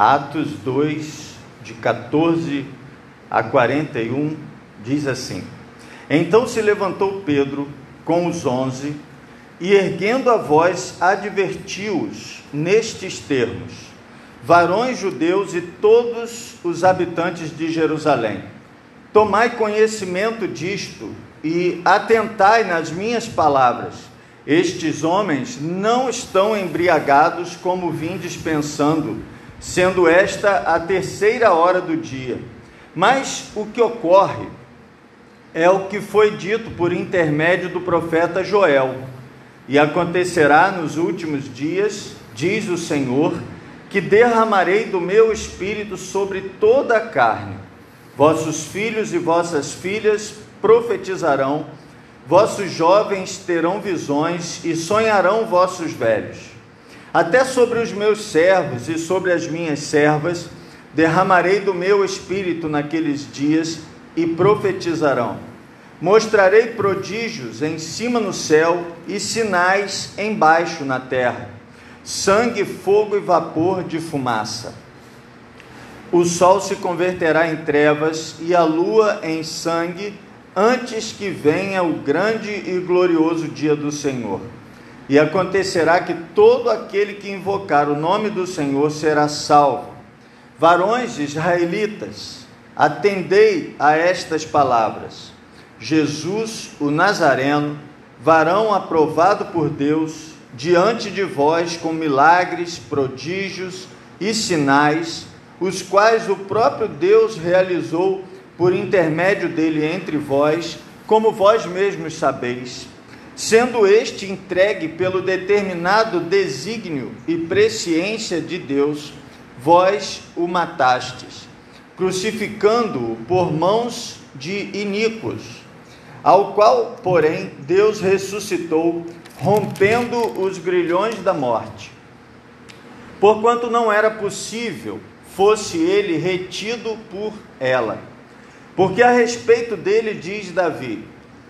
Atos 2, de 14 a 41, diz assim: Então se levantou Pedro com os onze e, erguendo a voz, advertiu-os nestes termos: Varões judeus e todos os habitantes de Jerusalém, tomai conhecimento disto e atentai nas minhas palavras. Estes homens não estão embriagados como vindes pensando, sendo esta a terceira hora do dia. Mas o que ocorre é o que foi dito por intermédio do profeta Joel. E acontecerá nos últimos dias, diz o Senhor, que derramarei do meu espírito sobre toda a carne. Vossos filhos e vossas filhas profetizarão, vossos jovens terão visões e sonharão vossos velhos. Até sobre os meus servos e sobre as minhas servas derramarei do meu espírito naqueles dias e profetizarão. Mostrarei prodígios em cima no céu e sinais embaixo na terra: sangue, fogo e vapor de fumaça. O sol se converterá em trevas e a lua em sangue antes que venha o grande e glorioso dia do Senhor. E acontecerá que todo aquele que invocar o nome do Senhor será salvo. Varões israelitas, atendei a estas palavras. Jesus, o Nazareno, varão aprovado por Deus, diante de vós com milagres, prodígios e sinais, os quais o próprio Deus realizou por intermédio dele entre vós, como vós mesmos sabeis, sendo este entregue pelo determinado desígnio e presciência de Deus, vós o matastes, crucificando-o por mãos de iníquos, ao qual, porém, Deus ressuscitou, rompendo os grilhões da morte. Porquanto não era possível fosse ele retido por ela porque a respeito dele diz Davi: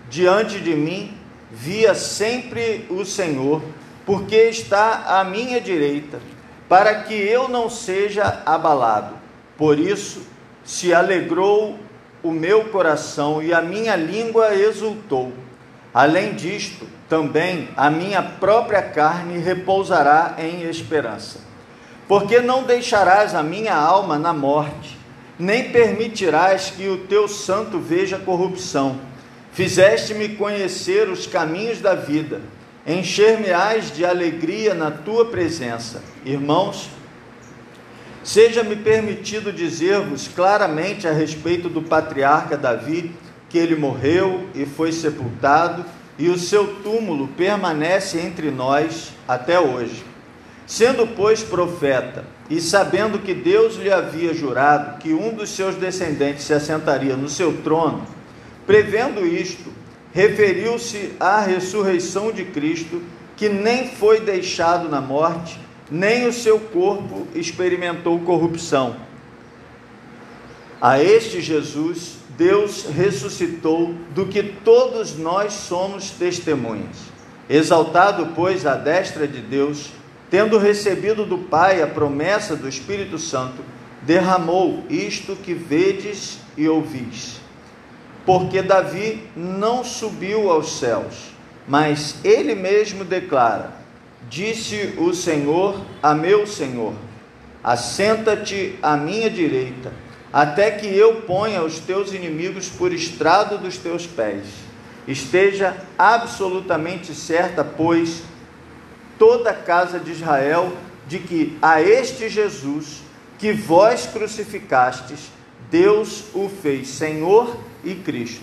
Diante de mim via sempre o Senhor, porque está à minha direita, para que eu não seja abalado. Por isso se alegrou o meu coração e a minha língua exultou. Além disto, também a minha própria carne repousará em esperança. Porque não deixarás a minha alma na morte nem permitirás que o teu santo veja corrupção. Fizeste-me conhecer os caminhos da vida, encher-me-ás de alegria na tua presença. Irmãos, seja-me permitido dizer-vos claramente a respeito do patriarca Davi, que ele morreu e foi sepultado, e o seu túmulo permanece entre nós até hoje. Sendo, pois, profeta, e sabendo que Deus lhe havia jurado que um dos seus descendentes se assentaria no seu trono, prevendo isto, referiu-se à ressurreição de Cristo, que nem foi deixado na morte, nem o seu corpo experimentou corrupção. A este Jesus, Deus ressuscitou, do que todos nós somos testemunhas. Exaltado, pois, à destra de Deus, tendo recebido do Pai a promessa do Espírito Santo, derramou isto que vedes e ouvis. Porque Davi não subiu aos céus, mas ele mesmo declara: Disse o Senhor a meu Senhor: Assenta-te à minha direita, até que eu ponha os teus inimigos por estrado dos teus pés. Esteja absolutamente certa, pois, toda a casa de Israel de que a este Jesus que vós crucificastes, Deus o fez Senhor e Cristo.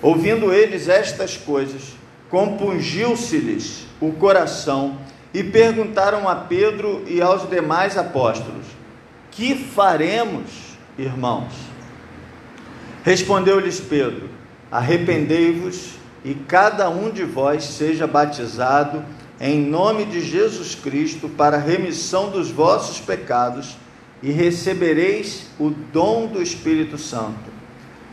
Ouvindo eles estas coisas, compungiu-se-lhes o coração e perguntaram a Pedro e aos demais apóstolos: Que faremos, irmãos? Respondeu-lhes Pedro: Arrependei-vos e cada um de vós seja batizado em nome de Jesus Cristo para remissão dos vossos pecados e recebereis o dom do Espírito Santo.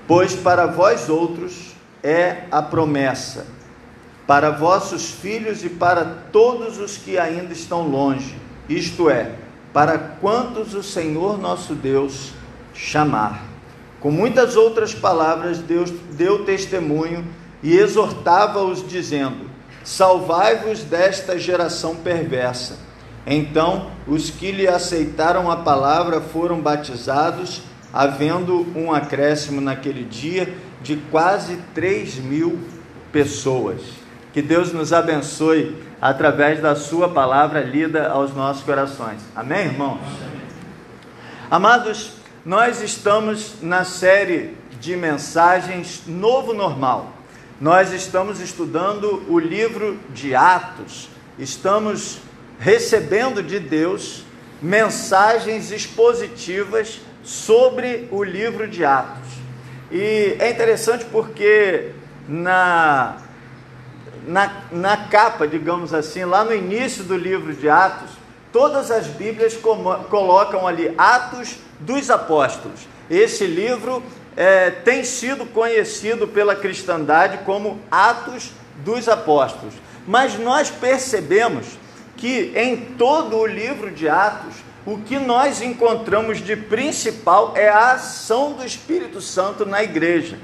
Pois para vós outros é a promessa, para vossos filhos e para todos os que ainda estão longe, isto é, para quantos o Senhor nosso Deus chamar. Com muitas outras palavras, Deus deu testemunho e exortava-os, dizendo: Salvai-vos desta geração perversa. Então, os que lhe aceitaram a palavra foram batizados, havendo um acréscimo naquele dia de quase 3 mil pessoas. Que Deus nos abençoe através da Sua palavra lida aos nossos corações. Amém, irmãos? Amados, nós estamos na série de mensagens Novo Normal. Nós estamos estudando o livro de Atos, estamos recebendo de Deus mensagens expositivas sobre o livro de Atos. E é interessante porque na, na, na capa, digamos assim, lá no início do livro de Atos, todas as Bíblias colocam ali Atos dos Apóstolos. Esse livro é, tem sido conhecido pela cristandade como Atos dos Apóstolos. Mas nós percebemos que em todo o livro de Atos, o que nós encontramos de principal é a ação do Espírito Santo na igreja.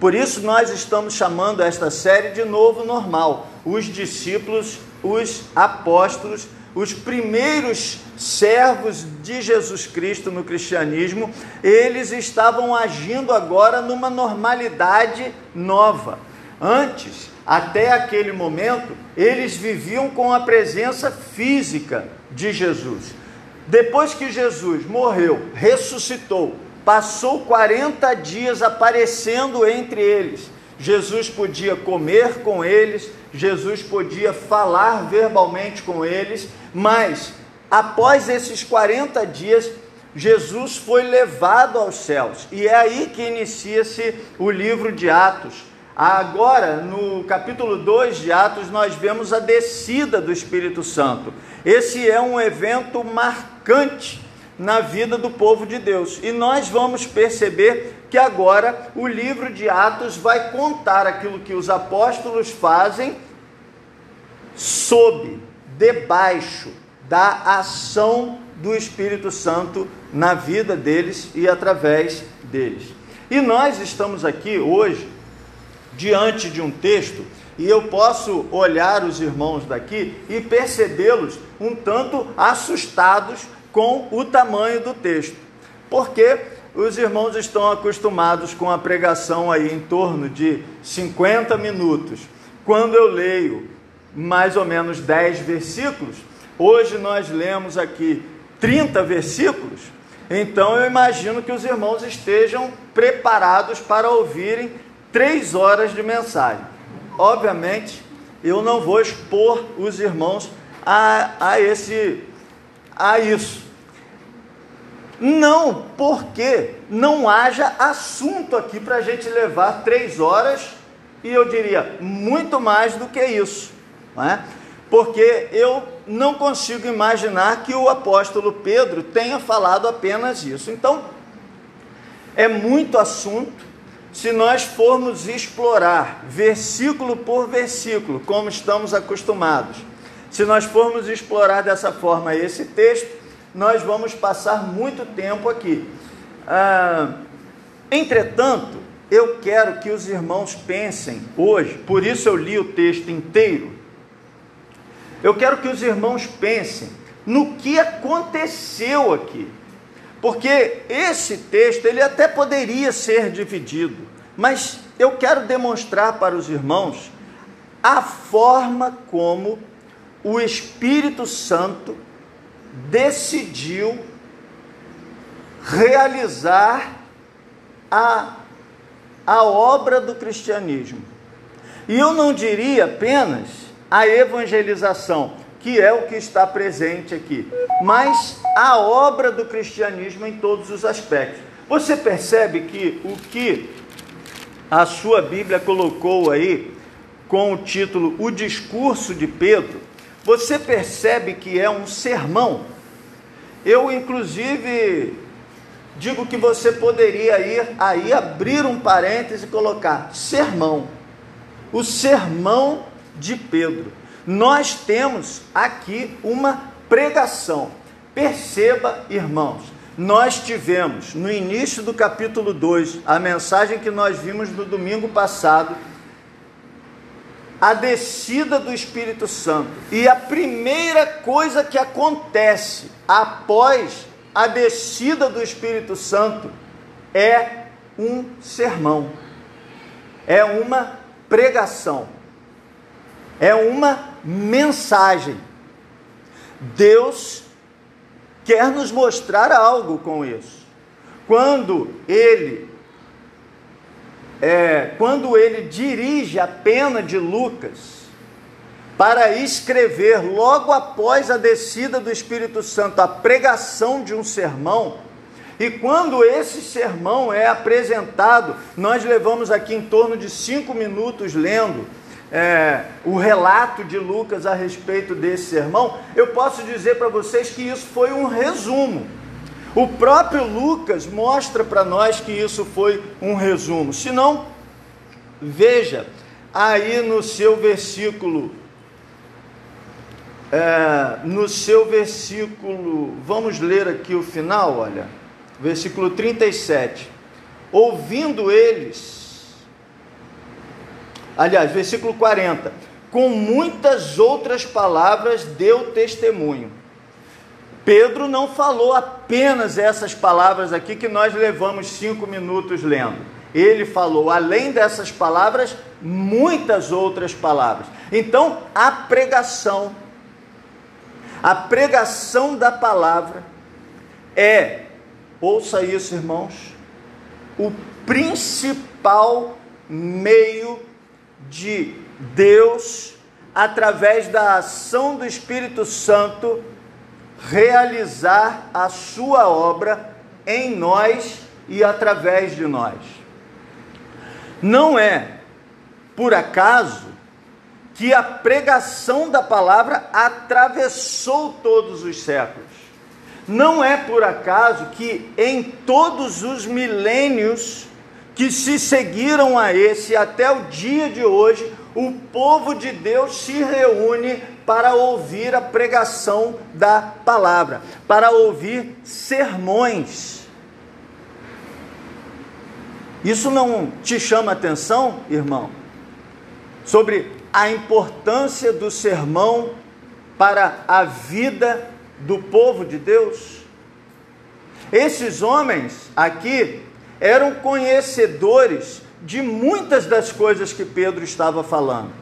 Por isso nós estamos chamando esta série de novo normal. Os discípulos, os apóstolos, os primeiros servos de Jesus Cristo no cristianismo, eles estavam agindo agora numa normalidade nova. Antes, até aquele momento, eles viviam com a presença física de Jesus. Depois que Jesus morreu, ressuscitou, passou 40 dias aparecendo entre eles. Jesus podia comer com eles, Jesus podia falar verbalmente com eles, mas após esses 40 dias, Jesus foi levado aos céus. E é aí que inicia-se o livro de Atos. Agora, no capítulo 2 de Atos, nós vemos a descida do Espírito Santo. Esse é um evento marcante na vida do povo de Deus. E nós vamos perceber que agora o livro de Atos vai contar aquilo que os apóstolos fazem sob, debaixo da ação do Espírito Santo na vida deles e através deles. E nós estamos aqui hoje diante de um texto e eu posso olhar os irmãos daqui e percebê-los um tanto assustados com o tamanho do texto, porque os irmãos estão acostumados com a pregação aí em torno de 50 minutos. Quando eu leio mais ou menos 10 versículos, hoje nós lemos aqui 30 versículos, então eu imagino que os irmãos estejam preparados para ouvirem três horas de mensagem. Obviamente, eu não vou expor os irmãos a, a, esse, a isso. Não porque não haja assunto aqui para a gente levar três horas e eu diria muito mais do que isso, não é? porque eu não consigo imaginar que o apóstolo Pedro tenha falado apenas isso. Então, é muito assunto, se nós formos explorar versículo por versículo, como estamos acostumados, se nós formos explorar dessa forma esse texto, nós vamos passar muito tempo aqui. Ah, entretanto, eu quero que os irmãos pensem hoje, por isso eu li o texto inteiro. Eu quero que os irmãos pensem no que aconteceu aqui. Porque esse texto, ele até poderia ser dividido, mas eu quero demonstrar para os irmãos a forma como o Espírito Santo decidiu realizar a, a obra do cristianismo. E eu não diria apenas a evangelização, que é o que está presente aqui, mas a obra do cristianismo em todos os aspectos. Você percebe que o que a sua Bíblia colocou aí com o título O Discurso de Pedro, você percebe que é um sermão. Eu, inclusive, digo que você poderia ir aí abrir um parêntese e colocar sermão. O sermão de Pedro nós temos aqui uma pregação. perceba, irmãos, nós tivemos no início do capítulo 2, a mensagem que nós vimos no domingo passado, a descida do Espírito Santo. E a primeira coisa que acontece após a descida do Espírito Santo é um sermão, é uma pregação, é uma mensagem. Deus quer nos mostrar algo com isso. Quando ele é, quando ele dirige a pena de Lucas para escrever logo após a descida do Espírito Santo a pregação de um sermão, e quando esse sermão é apresentado, nós levamos aqui em torno de cinco minutos lendo é, o relato de Lucas a respeito desse sermão, eu posso dizer para vocês que isso foi um resumo. O próprio Lucas mostra para nós que isso foi um resumo. Se não, veja aí no seu versículo, é, no seu versículo, vamos ler aqui o final, olha, versículo 37. Ouvindo eles, Aliás, versículo 40. Com muitas outras palavras deu testemunho. Pedro não falou apenas essas palavras aqui que nós levamos cinco minutos lendo. Ele falou, além dessas palavras, muitas outras palavras. Então, a pregação, a pregação da palavra é, ouça isso, irmãos, o principal meio de Deus, através da ação do Espírito Santo, realizar a sua obra em nós e através de nós. Não é por acaso que a pregação da palavra atravessou todos os séculos. Não é por acaso que em todos os milênios que se seguiram a esse até o dia de hoje, o povo de Deus se reúne para ouvir a pregação da palavra, para ouvir sermões. Isso não te chama atenção, irmão? Sobre a importância do sermão para a vida do povo de Deus? Esses homens aqui eram conhecedores de muitas das coisas que Pedro estava falando.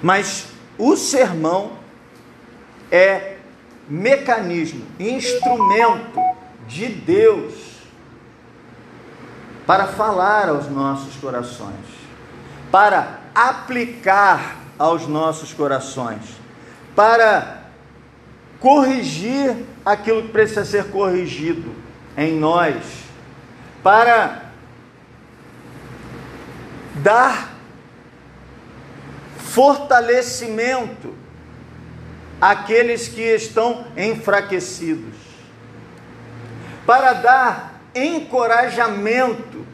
Mas o sermão é mecanismo, instrumento de Deus para falar aos nossos corações, para aplicar aos nossos corações, para corrigir aquilo que precisa ser corrigido em nós para dar fortalecimento àqueles que estão enfraquecidos, para dar encorajamento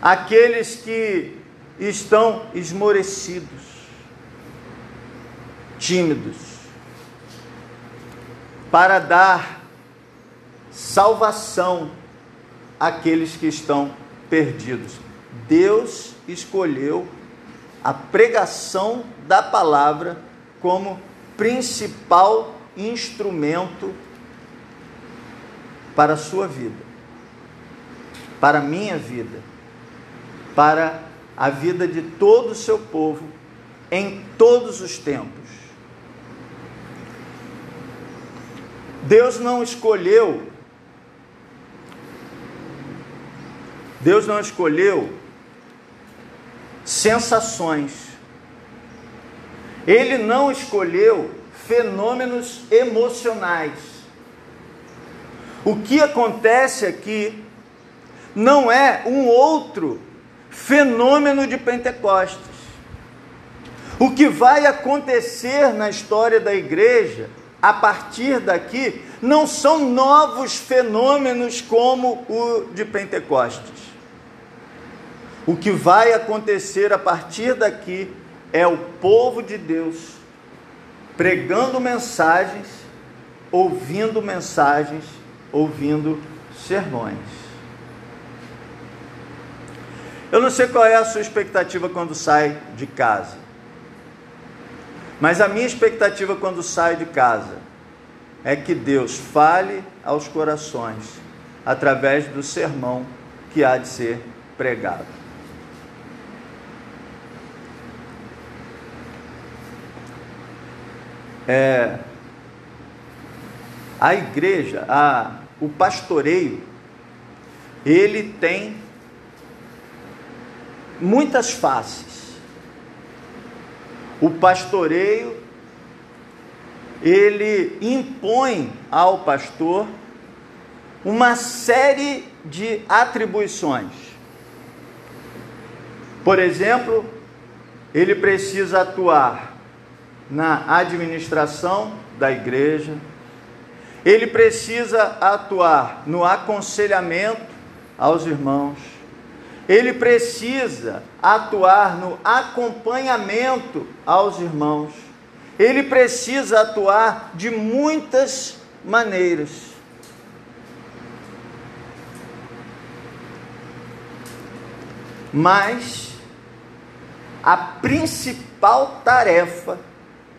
àqueles que estão esmorecidos, tímidos, para dar salvação àqueles que estão perdidos. Deus escolheu a pregação da palavra como principal instrumento para a sua vida, para a minha vida, para a vida de todo o seu povo em todos os tempos. Deus não escolheu Deus não escolheu sensações. Ele não escolheu fenômenos emocionais. O que acontece aqui não é um outro fenômeno de Pentecostes. O que vai acontecer na história da igreja a partir daqui não são novos fenômenos como o de Pentecostes. O que vai acontecer a partir daqui é o povo de Deus pregando mensagens, ouvindo mensagens, ouvindo sermões. Eu não sei qual é a sua expectativa quando sai de casa, mas a minha expectativa quando saio de casa é que Deus fale aos corações através do sermão que há de ser pregado. É, a igreja, a, o pastoreio, ele tem muitas faces. O pastoreio, ele impõe ao pastor uma série de atribuições. Por exemplo, ele precisa atuar na administração da igreja, ele precisa atuar no aconselhamento aos irmãos, ele precisa atuar no acompanhamento aos irmãos, ele precisa atuar de muitas maneiras. Mas a principal tarefa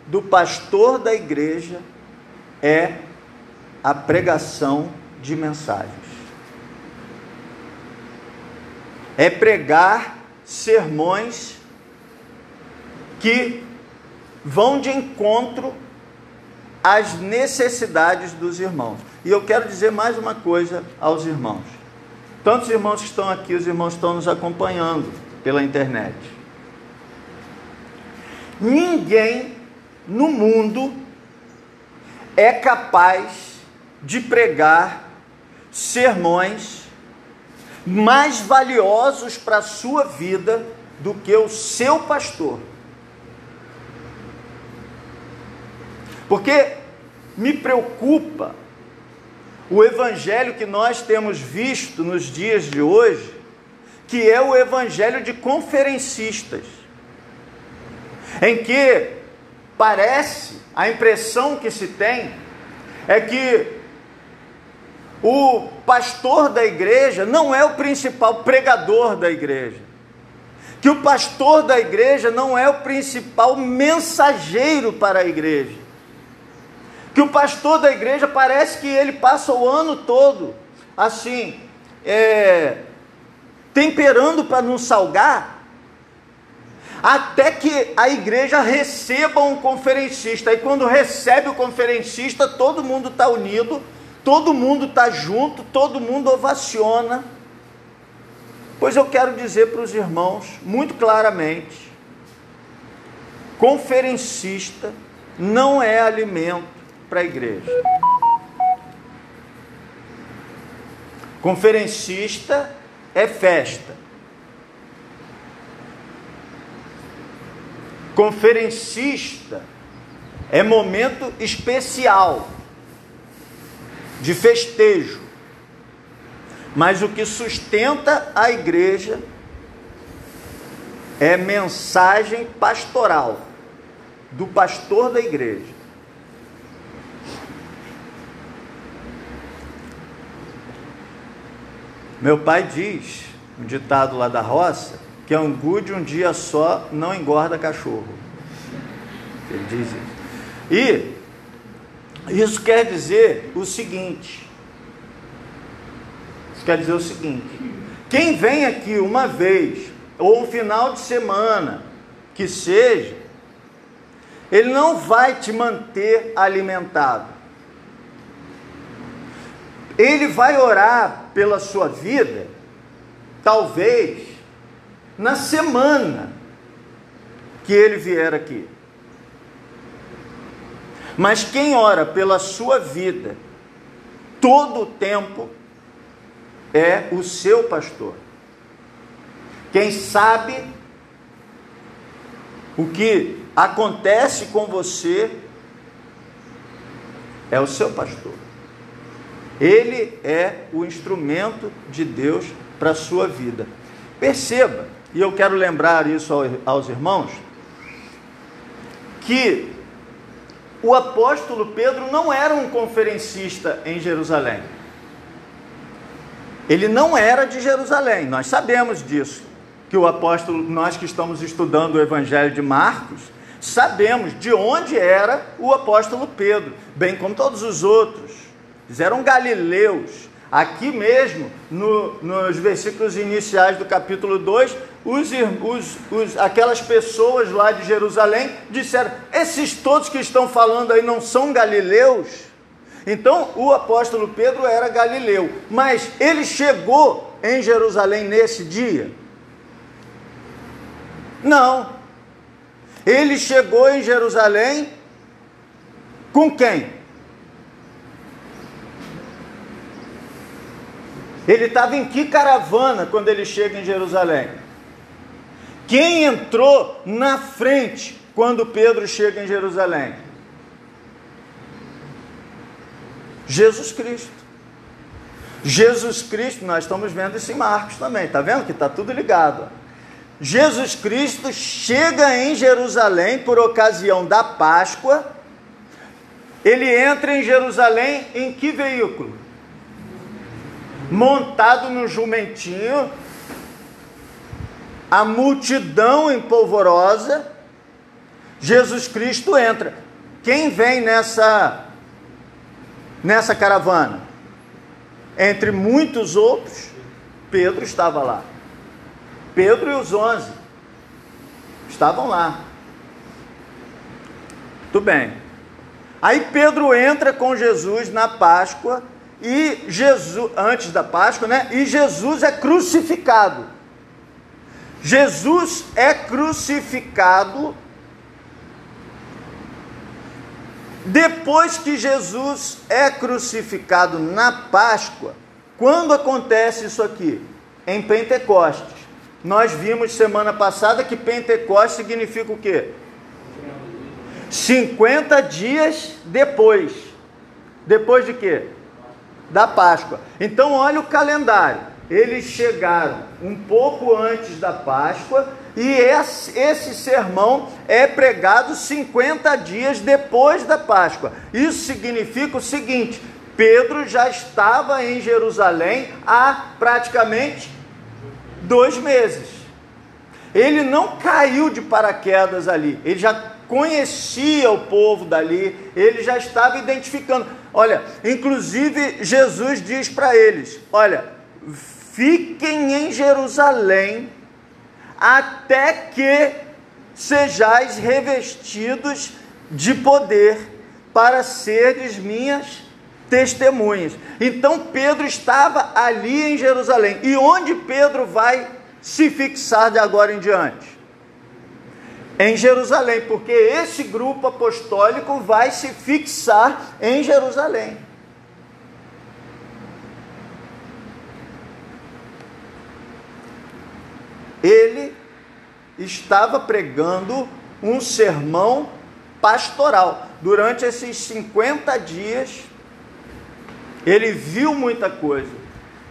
do pastor da igreja é a pregação de mensagens. É pregar sermões que vão de encontro às necessidades dos irmãos. E eu quero dizer mais uma coisa aos irmãos. Tantos irmãos que estão aqui, os irmãos estão nos acompanhando pela internet. Ninguém no mundo é capaz de pregar sermões mais valiosos para a sua vida do que o seu pastor. Porque me preocupa o evangelho que nós temos visto nos dias de hoje, que é o evangelho de conferencistas, em que parece, a impressão que se tem é que o pastor da igreja não é o principal pregador da igreja. Que o pastor da igreja não é o principal mensageiro para a igreja. Que o pastor da igreja parece que ele passa o ano todo assim, é, temperando para não salgar, até que a igreja receba um conferencista. E quando recebe o conferencista, todo mundo está unido, todo mundo está junto, todo mundo ovaciona. Pois eu quero dizer para os irmãos muito claramente: conferencista não é alimento para a igreja. Conferencista é festa. Conferencista é momento especial de festejo. Mas o que sustenta a igreja é mensagem pastoral do pastor da igreja. Meu pai diz, um ditado lá da roça, que angu de um dia só não engorda cachorro. Ele diz isso. E isso quer dizer o seguinte: isso quer dizer o seguinte: quem vem aqui uma vez, ou um final de semana, que seja, ele não vai te manter alimentado. Ele vai orar pela sua vida, talvez na semana que ele vier aqui. Mas quem ora pela sua vida todo o tempo é o seu pastor. Quem sabe o que acontece com você é o seu pastor. Ele é o instrumento de Deus para a sua vida. Perceba, e eu quero lembrar isso aos irmãos, que o apóstolo Pedro não era um conferencista em Jerusalém. Ele não era de Jerusalém, nós sabemos disso. Que o apóstolo, nós que estamos estudando o Evangelho de Marcos, sabemos de onde era o apóstolo Pedro, bem como todos os outros. Eles eram galileus. Aqui mesmo, no, nos versículos iniciais do capítulo 2, os, os, os, aquelas pessoas lá de Jerusalém disseram: esses todos que estão falando aí não são galileus? Então o apóstolo Pedro era galileu, mas ele chegou em Jerusalém nesse dia? Não. Ele chegou em Jerusalém com quem? Ele estava em que caravana quando ele chega em Jerusalém? Quem entrou na frente quando Pedro chega em Jerusalém? Jesus Cristo. Jesus Cristo, nós estamos vendo isso em Marcos também, está vendo que está tudo ligado. Jesus Cristo chega em Jerusalém por ocasião da Páscoa. Ele entra em Jerusalém em que veículo? Montado no jumentinho, a multidão empolvorosa. Jesus Cristo entra. Quem vem nessa nessa caravana? Entre muitos outros, Pedro estava lá. Pedro e os onze estavam lá. Tudo bem. Aí Pedro entra com Jesus na Páscoa e Jesus antes da Páscoa, né? E Jesus é crucificado. Jesus é crucificado depois que Jesus é crucificado na Páscoa. Quando acontece isso aqui? Em Pentecostes. Nós vimos semana passada que Pentecostes significa o quê? 50 dias depois. Depois de quê? Da Páscoa. Então, olha o calendário. Eles chegaram um pouco antes da Páscoa e esse, sermão é pregado 50 dias depois da Páscoa. Isso significa o seguinte: Pedro já estava em Jerusalém há praticamente dois meses. Ele não caiu de paraquedas ali, ele já conhecia o povo dali, ele já estava identificando. Olha, inclusive Jesus diz para eles: Olha, fiquem em Jerusalém até que sejais revestidos de poder para seres minhas testemunhas. Então Pedro estava ali em Jerusalém. E onde Pedro vai se fixar de agora em diante? Em Jerusalém, porque esse grupo apostólico vai se fixar em Jerusalém. Ele estava pregando um sermão pastoral. Durante esses 50 dias, ele viu muita coisa,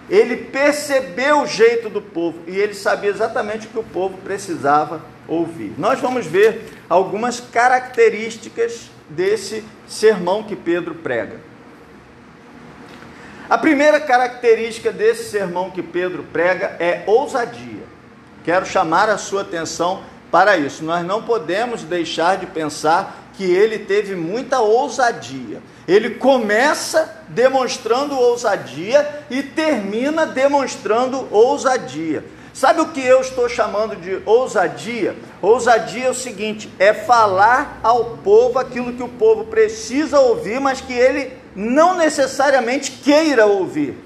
ele percebeu o jeito do povo e ele sabia exatamente o que o povo precisava ouvir. Nós vamos ver algumas características desse sermão que Pedro prega. A primeira característica desse sermão que Pedro prega é ousadia. Quero chamar a sua atenção para isso. Nós não podemos deixar de pensar que ele teve muita ousadia. Ele começa demonstrando ousadia e termina demonstrando ousadia. Sabe o que eu estou chamando de ousadia? Ousadia é o seguinte: é falar ao povo aquilo que o povo precisa ouvir, mas que ele não necessariamente queira ouvir.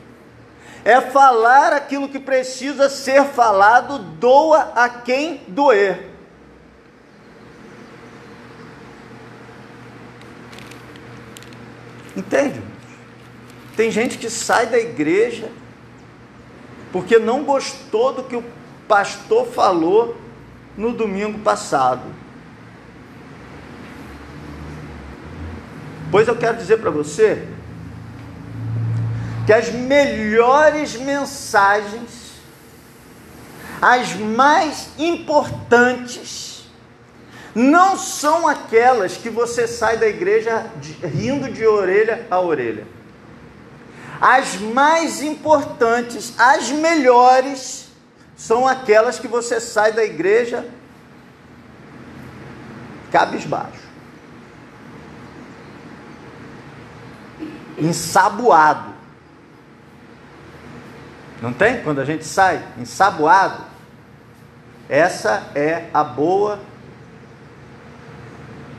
É falar aquilo que precisa ser falado, doa a quem doer. Entende? Tem gente que sai da igreja porque não gostou do que o pastor falou no domingo passado. Pois eu quero dizer para você que as melhores mensagens, as mais importantes, não são aquelas que você sai da igreja rindo de orelha a orelha. As mais importantes, as melhores, são aquelas que você sai da igreja cabisbaixo, ensaboado. Não tem? Quando a gente sai ensaboado, essa é a boa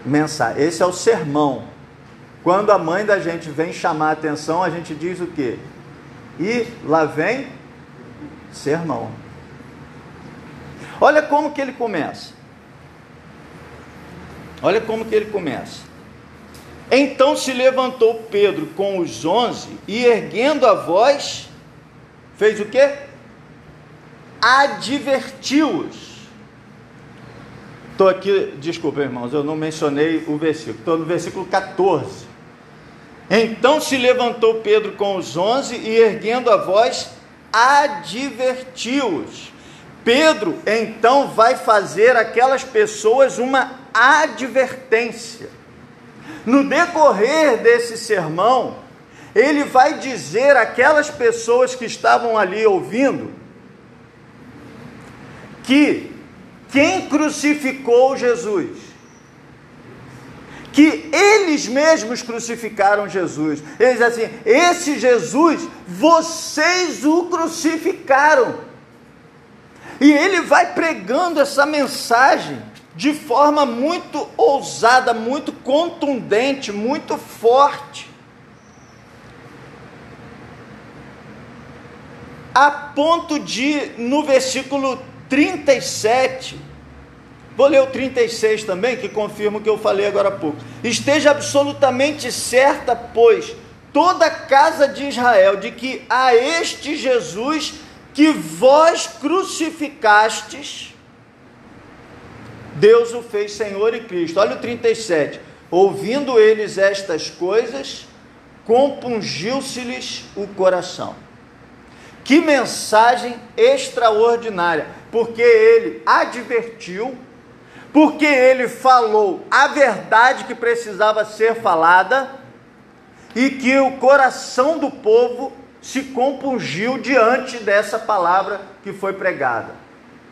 mensagem. Esse é o sermão. Quando a mãe da gente vem chamar a atenção, a gente diz o quê? E lá vem sermão. Olha como que ele começa. Olha como que ele começa. Então se levantou Pedro com os onze e erguendo a voz, fez o quê? Advertiu-os Estou aqui, desculpa, irmãos, eu não mencionei o versículo. Estou no versículo 14. Então se levantou Pedro com os onze e, erguendo a voz, advertiu-os. Pedro então vai fazer aquelas pessoas uma advertência. No decorrer desse sermão, ele vai dizer àquelas pessoas que estavam ali ouvindo que quem crucificou Jesus? Que eles mesmos crucificaram Jesus. Eles dizem assim: esse Jesus, vocês o crucificaram. E ele vai pregando essa mensagem de forma muito ousada, muito contundente, muito forte. A ponto de, no versículo 37. Vou ler o 36 também, que confirma o que eu falei agora há pouco. Esteja absolutamente certa, pois, toda a casa de Israel, de que a este Jesus que vós crucificastes, Deus o fez Senhor e Cristo. Olha o 37. Ouvindo eles estas coisas, compungiu-se-lhes o coração. Que mensagem extraordinária, porque ele advertiu, porque ele falou a verdade que precisava ser falada e que o coração do povo se compungiu diante dessa palavra que foi pregada.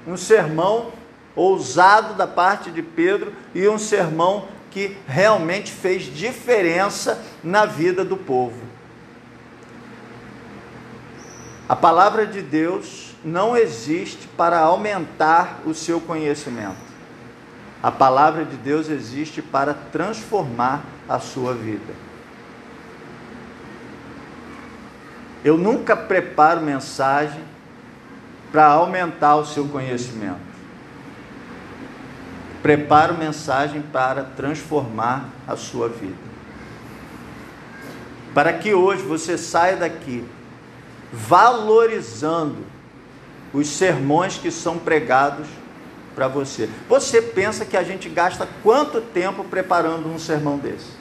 Um sermão ousado da parte de Pedro e um sermão que realmente fez diferença na vida do povo. A palavra de Deus não existe para aumentar o seu conhecimento. A palavra de Deus existe para transformar a sua vida. Eu nunca preparo mensagem para aumentar o seu conhecimento. Preparo mensagem para transformar a sua vida. Para que hoje você saia daqui valorizando os sermões que são pregados para você. Você pensa que a gente gasta quanto tempo preparando um sermão desse?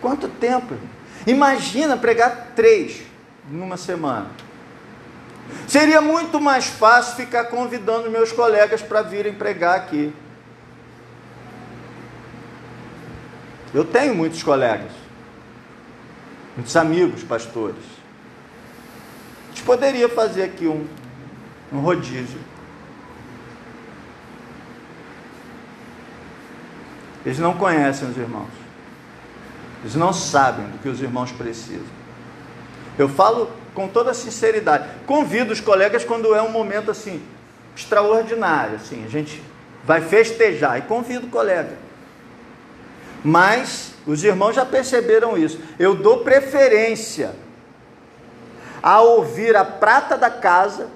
Quanto tempo? Imagina pregar três numa semana. Seria muito mais fácil ficar convidando meus colegas para virem pregar aqui. Eu tenho muitos colegas, muitos amigos pastores. A gente poderia fazer aqui um, um rodízio. Eles não conhecem os irmãos. Eles não sabem do que os irmãos precisam. Eu falo com toda sinceridade. Convido os colegas quando é um momento assim extraordinário, assim, a gente vai festejar e convido o colega. Mas os irmãos já perceberam isso. Eu dou preferência a ouvir a prata da casa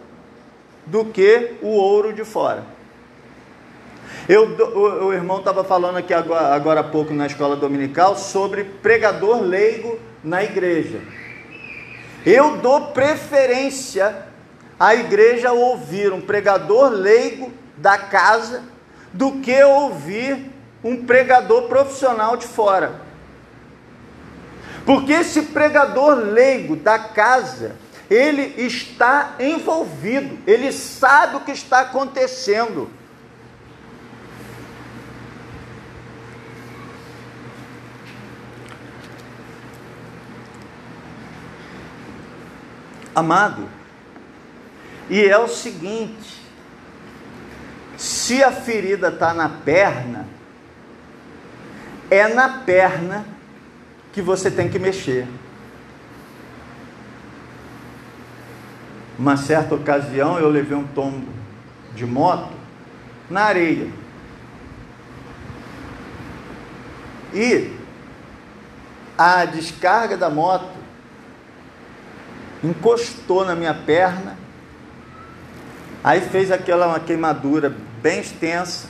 do que o ouro de fora. Eu, o, o irmão estava falando aqui agora, agora há pouco na escola dominical sobre pregador leigo na igreja. Eu dou preferência à igreja ouvir um pregador leigo da casa do que ouvir um pregador profissional de fora. Porque esse pregador leigo da casa, ele está envolvido, ele sabe o que está acontecendo. Amado, e é o seguinte: se a ferida está na perna, é na perna que você tem que mexer. Uma certa ocasião eu levei um tombo de moto na areia. E a descarga da moto encostou na minha perna, aí fez aquela queimadura bem extensa.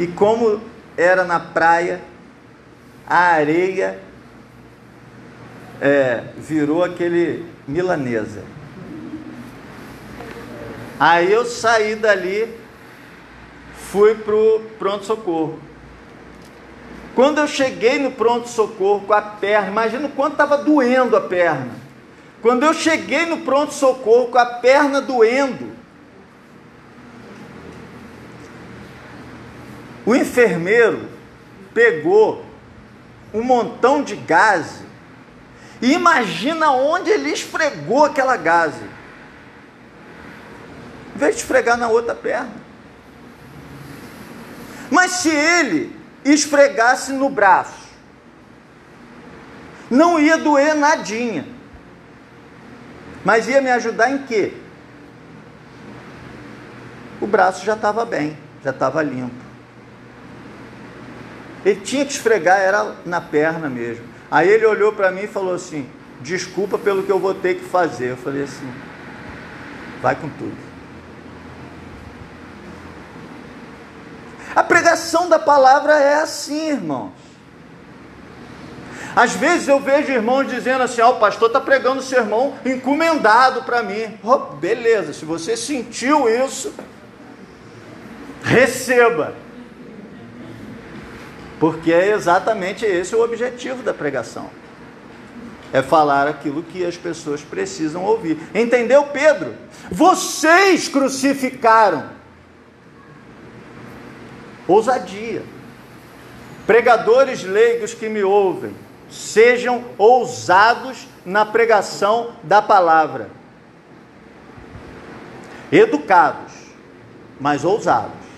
E como era na praia, a areia é, virou aquele milanesa. Aí eu saí dali, fui para o pronto-socorro. Quando eu cheguei no pronto-socorro com a perna, imagina o quanto estava doendo a perna. Quando eu cheguei no pronto-socorro com a perna doendo, o enfermeiro pegou um montão de gás e imagina onde ele esfregou aquela gase em vez de esfregar na outra perna. Mas se ele esfregasse no braço, não ia doer nadinha. Mas ia me ajudar em quê? O braço já estava bem, já estava limpo. Ele tinha que esfregar, era na perna mesmo. Aí ele olhou para mim e falou assim: Desculpa pelo que eu vou ter que fazer. Eu falei assim: Vai com tudo. A pregação da palavra é assim, irmãos. Às vezes eu vejo irmãos dizendo assim: oh, o pastor está pregando o sermão encomendado para mim. Oh, beleza, se você sentiu isso, receba. Porque é exatamente esse o objetivo da pregação. É falar aquilo que as pessoas precisam ouvir. Entendeu, Pedro? Vocês crucificaram ousadia. Pregadores leigos que me ouvem, sejam ousados na pregação da palavra. Educados, mas ousados.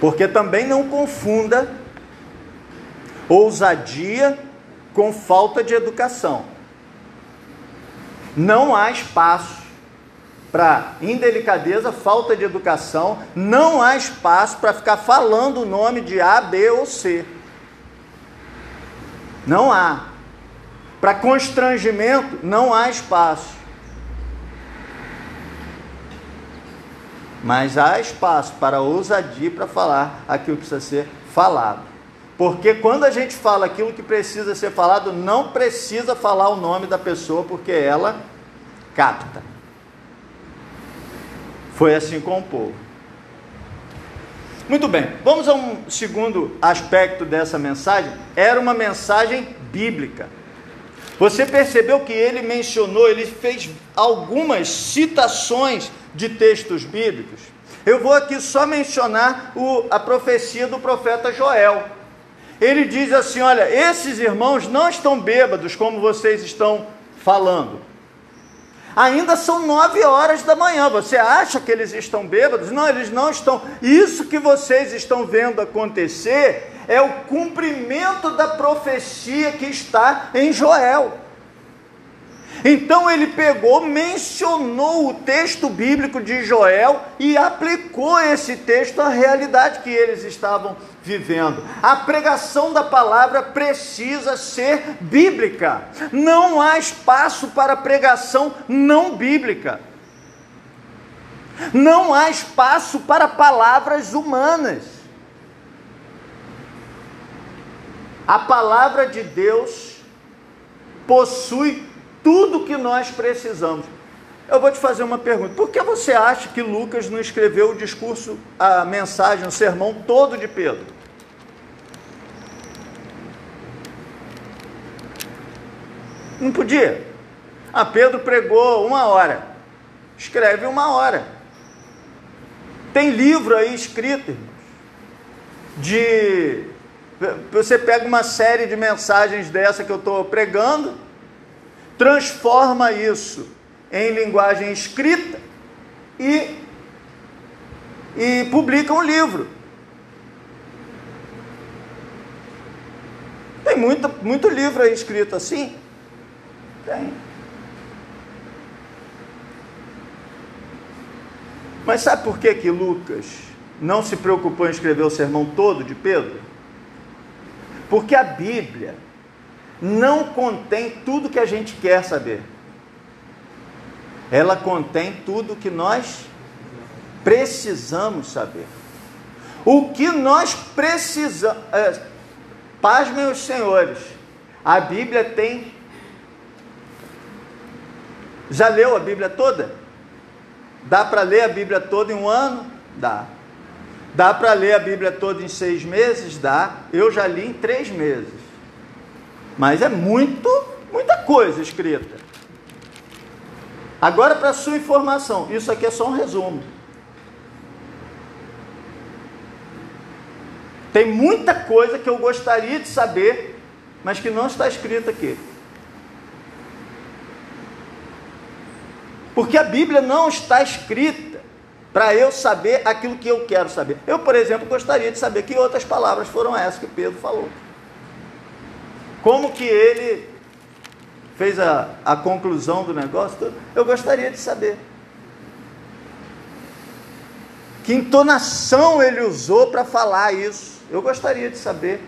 Porque também não confunda ousadia com falta de educação. Não há espaço para indelicadeza, falta de educação, não há espaço para ficar falando o nome de A, B ou C. Não há. Para constrangimento, não há espaço. Mas há espaço para ousadia para falar aquilo que precisa ser falado. Porque quando a gente fala aquilo que precisa ser falado, não precisa falar o nome da pessoa, porque ela capta. Foi assim com o povo. Muito bem, vamos a um segundo aspecto dessa mensagem. Era uma mensagem bíblica. Você percebeu que ele mencionou, ele fez algumas citações de textos bíblicos. Eu vou aqui só mencionar o, a profecia do profeta Joel. Ele diz assim: Olha, esses irmãos não estão bêbados como vocês estão falando. Ainda são nove horas da manhã. Você acha que eles estão bêbados? Não, eles não estão. Isso que vocês estão vendo acontecer é o cumprimento da profecia que está em Joel. Então ele pegou, mencionou o texto bíblico de Joel e aplicou esse texto à realidade que eles estavam vivendo. A pregação da palavra precisa ser bíblica. Não há espaço para pregação não bíblica. Não há espaço para palavras humanas. A palavra de Deus possui tudo que nós precisamos. Eu vou te fazer uma pergunta. Por que você acha que Lucas não escreveu o discurso, a mensagem, o sermão todo de Pedro? Não podia. Ah, Pedro pregou uma hora. Escreve uma hora. Tem livro aí escrito, irmãos, de. Você pega uma série de mensagens dessa que eu estou pregando, transforma isso em linguagem escrita e, e publica um livro. Tem muito, muito livro aí escrito assim? Tem. Mas sabe por que, que Lucas não se preocupou em escrever o sermão todo de Pedro? Porque a Bíblia não contém tudo que a gente quer saber. Ela contém tudo que nós precisamos saber. O que nós precisamos. É, pasmem os senhores, a Bíblia tem. Já leu a Bíblia toda? Dá para ler a Bíblia toda em um ano? Dá. Dá para ler a Bíblia toda em seis meses? Dá. Eu já li em três meses. Mas é muito, muita coisa escrita. Agora, para sua informação, isso aqui é só um resumo. Tem muita coisa que eu gostaria de saber, mas que não está escrita aqui. Porque a Bíblia não está escrita para eu saber aquilo que eu quero saber. Eu, por exemplo, gostaria de saber que outras palavras foram essas que Pedro falou. Como que ele fez a, a conclusão do negócio? Eu gostaria de saber. Que entonação ele usou para falar isso? Eu gostaria de saber.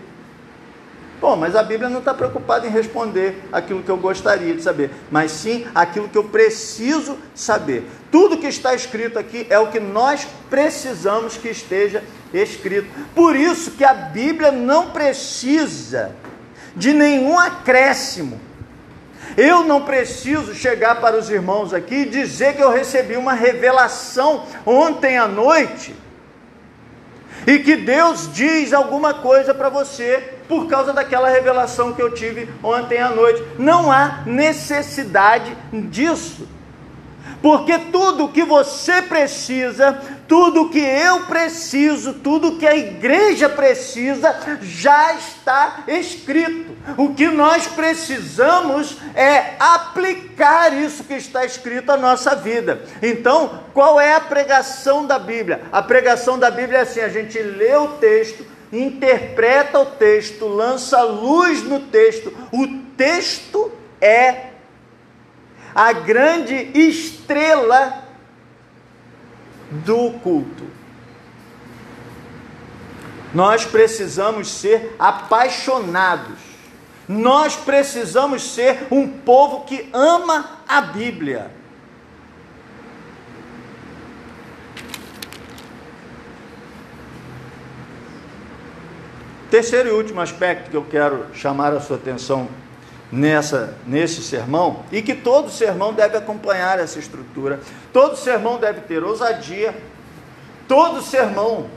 Bom, mas a Bíblia não está preocupada em responder aquilo que eu gostaria de saber, mas sim aquilo que eu preciso saber. Tudo que está escrito aqui é o que nós precisamos que esteja escrito. Por isso que a Bíblia não precisa de nenhum acréscimo. Eu não preciso chegar para os irmãos aqui e dizer que eu recebi uma revelação ontem à noite e que Deus diz alguma coisa para você por causa daquela revelação que eu tive ontem à noite. Não há necessidade disso. Porque tudo que você precisa, tudo que eu preciso, tudo que a igreja precisa, já está escrito. O que nós precisamos é aplicar isso que está escrito à nossa vida. Então, qual é a pregação da Bíblia? A pregação da Bíblia é assim: a gente lê o texto, interpreta o texto, lança luz no texto. O texto é a grande estrela do culto. Nós precisamos ser apaixonados. Nós precisamos ser um povo que ama a Bíblia. Terceiro e último aspecto que eu quero chamar a sua atenção nessa nesse sermão e que todo sermão deve acompanhar essa estrutura. Todo sermão deve ter ousadia. Todo sermão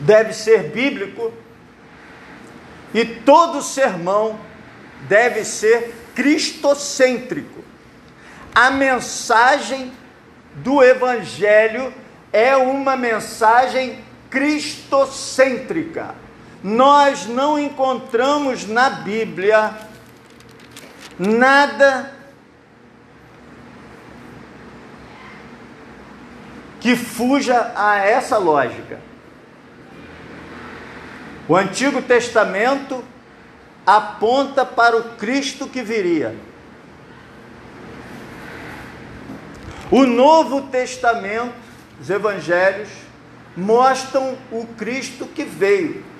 deve ser bíblico e todo sermão deve ser cristocêntrico. A mensagem do evangelho é uma mensagem cristocêntrica nós não encontramos na Bíblia nada que fuja a essa lógica. O Antigo Testamento aponta para o Cristo que viria. O Novo Testamento, os Evangelhos, mostram o Cristo que veio.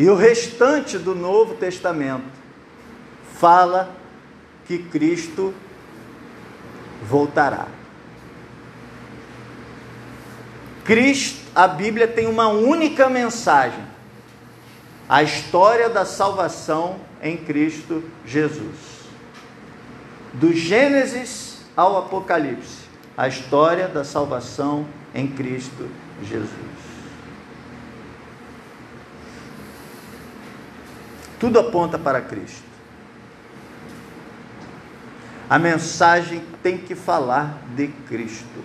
E o restante do Novo Testamento fala que Cristo voltará. Cristo, a Bíblia tem uma única mensagem: a história da salvação em Cristo Jesus. Do Gênesis ao Apocalipse, a história da salvação em Cristo Jesus. Tudo aponta para Cristo. A mensagem tem que falar de Cristo.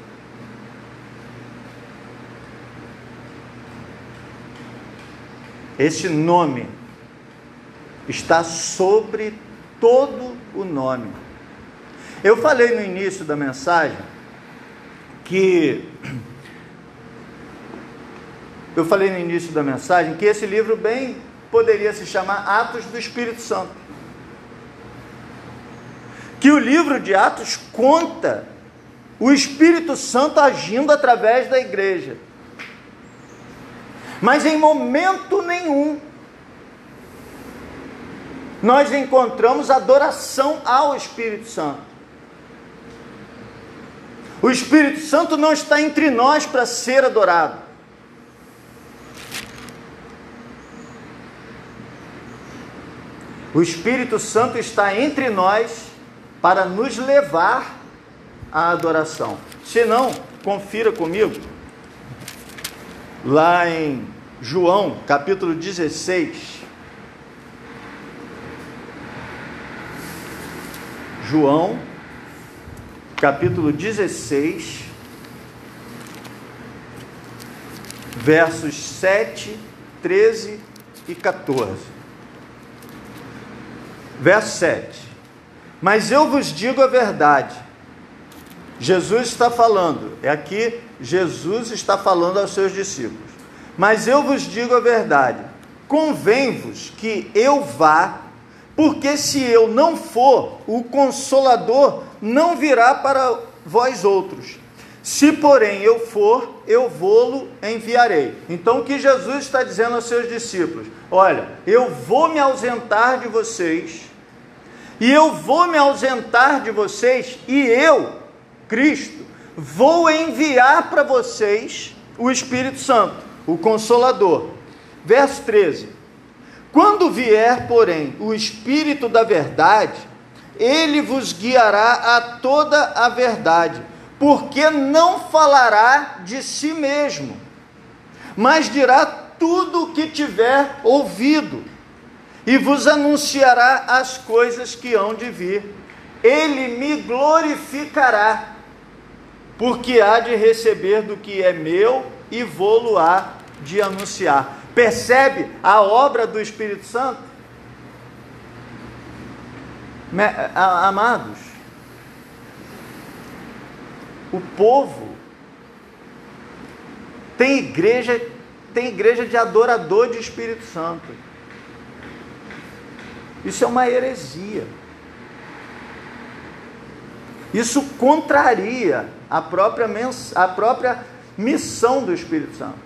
Esse nome está sobre todo o nome. Eu falei no início da mensagem que eu falei no início da mensagem que esse livro bem poderia se chamar Atos do Espírito Santo. Que o livro de Atos conta o Espírito Santo agindo através da igreja. Mas em momento nenhum nós encontramos adoração ao Espírito Santo. O Espírito Santo não está entre nós para ser adorado. O Espírito Santo está entre nós para nos levar à adoração. Se não, confira comigo lá em João, capítulo 16. João, capítulo 16, versos 7, 13 e 14. Verso 7. Mas eu vos digo a verdade. Jesus está falando, é aqui Jesus está falando aos seus discípulos. Mas eu vos digo a verdade: convém-vos que eu vá, porque se eu não for, o consolador não virá para vós outros. Se, porém, eu for, eu vou-lo enviarei. Então, o que Jesus está dizendo aos seus discípulos? Olha, eu vou me ausentar de vocês, e eu vou me ausentar de vocês, e eu, Cristo, vou enviar para vocês o Espírito Santo, o Consolador. Verso 13: Quando vier, porém, o Espírito da Verdade, ele vos guiará a toda a verdade, porque não falará de si mesmo, mas dirá tudo o que tiver ouvido, e vos anunciará as coisas que hão de vir. Ele me glorificará porque há de receber do que é meu e vou-lo há de anunciar. Percebe a obra do Espírito Santo? Amados, o povo tem igreja, tem igreja de adorador de Espírito Santo. Isso é uma heresia. Isso contraria a própria, a própria missão do Espírito Santo.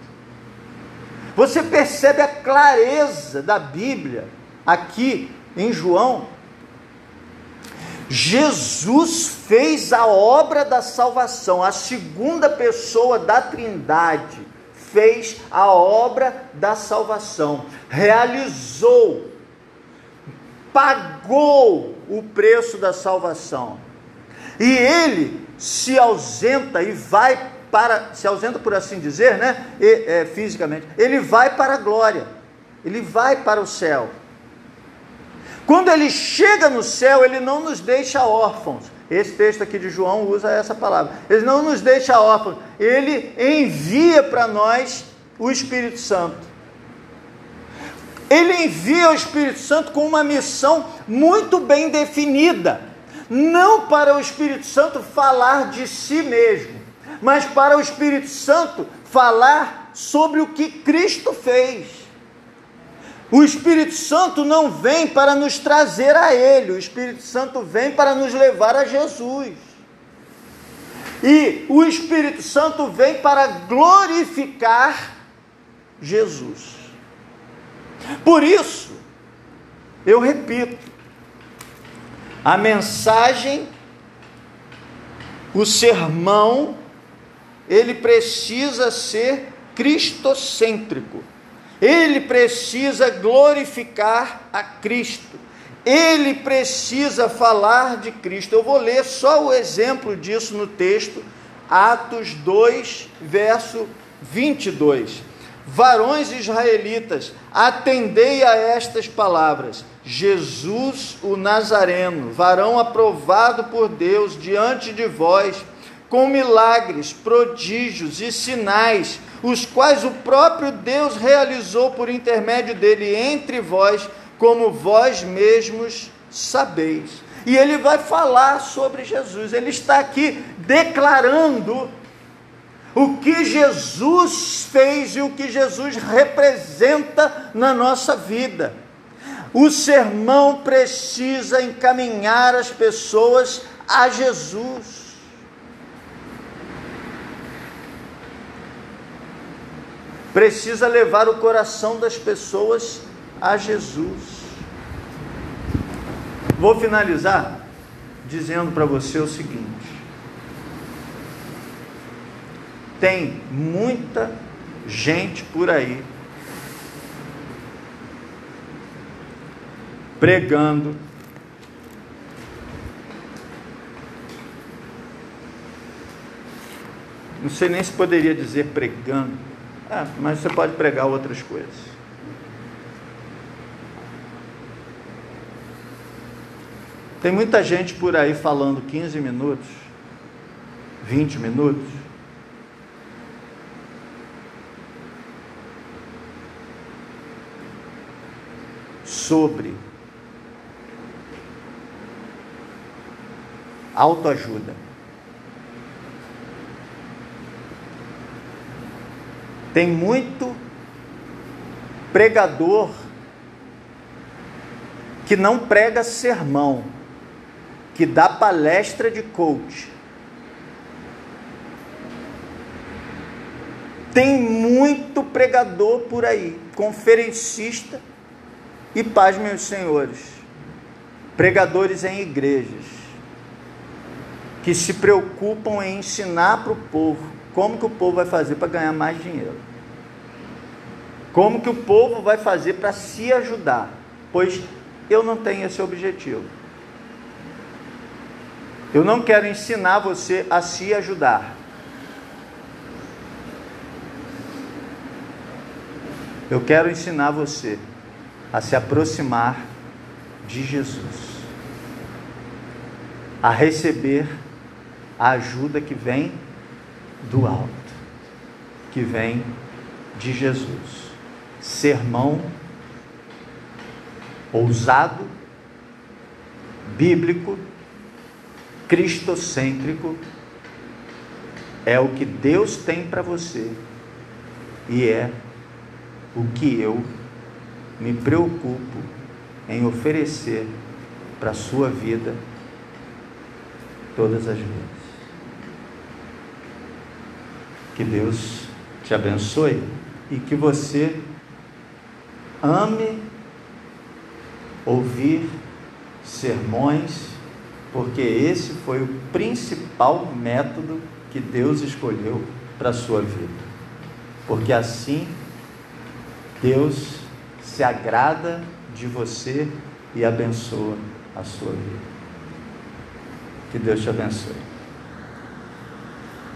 Você percebe a clareza da Bíblia aqui em João. Jesus fez a obra da salvação, a segunda pessoa da Trindade fez a obra da salvação, realizou, pagou o preço da salvação. E ele se ausenta e vai para, se ausenta por assim dizer, né? E, é, fisicamente, ele vai para a glória, ele vai para o céu. Quando ele chega no céu, ele não nos deixa órfãos. Esse texto aqui de João usa essa palavra. Ele não nos deixa órfãos, ele envia para nós o Espírito Santo. Ele envia o Espírito Santo com uma missão muito bem definida não para o Espírito Santo falar de si mesmo, mas para o Espírito Santo falar sobre o que Cristo fez. O Espírito Santo não vem para nos trazer a Ele, o Espírito Santo vem para nos levar a Jesus. E o Espírito Santo vem para glorificar Jesus. Por isso, eu repito, a mensagem, o sermão, ele precisa ser cristocêntrico. Ele precisa glorificar a Cristo. Ele precisa falar de Cristo. Eu vou ler só o exemplo disso no texto, Atos 2, verso 22. Varões israelitas, atendei a estas palavras. Jesus o Nazareno, varão aprovado por Deus diante de vós, com milagres, prodígios e sinais, os quais o próprio Deus realizou por intermédio dele entre vós, como vós mesmos sabeis. E ele vai falar sobre Jesus, ele está aqui declarando o que Jesus fez e o que Jesus representa na nossa vida. O sermão precisa encaminhar as pessoas a Jesus. Precisa levar o coração das pessoas a Jesus. Vou finalizar dizendo para você o seguinte: tem muita gente por aí pregando não sei nem se poderia dizer pregando, ah, mas você pode pregar outras coisas. Tem muita gente por aí falando 15 minutos, 20 minutos, sobre autoajuda. Tem muito pregador que não prega sermão, que dá palestra de coach. Tem muito pregador por aí, conferencista, e paz, meus senhores, pregadores em igrejas, que se preocupam em ensinar para o povo como que o povo vai fazer para ganhar mais dinheiro. Como que o povo vai fazer para se ajudar? Pois eu não tenho esse objetivo. Eu não quero ensinar você a se ajudar. Eu quero ensinar você a se aproximar de Jesus, a receber a ajuda que vem do alto, que vem de Jesus. Sermão ousado, bíblico, cristocêntrico, é o que Deus tem para você e é o que eu me preocupo em oferecer para a sua vida todas as vezes. Que Deus te abençoe e que você ame ouvir sermões, porque esse foi o principal método que Deus escolheu para a sua vida. Porque assim Deus se agrada de você e abençoa a sua vida. Que Deus te abençoe.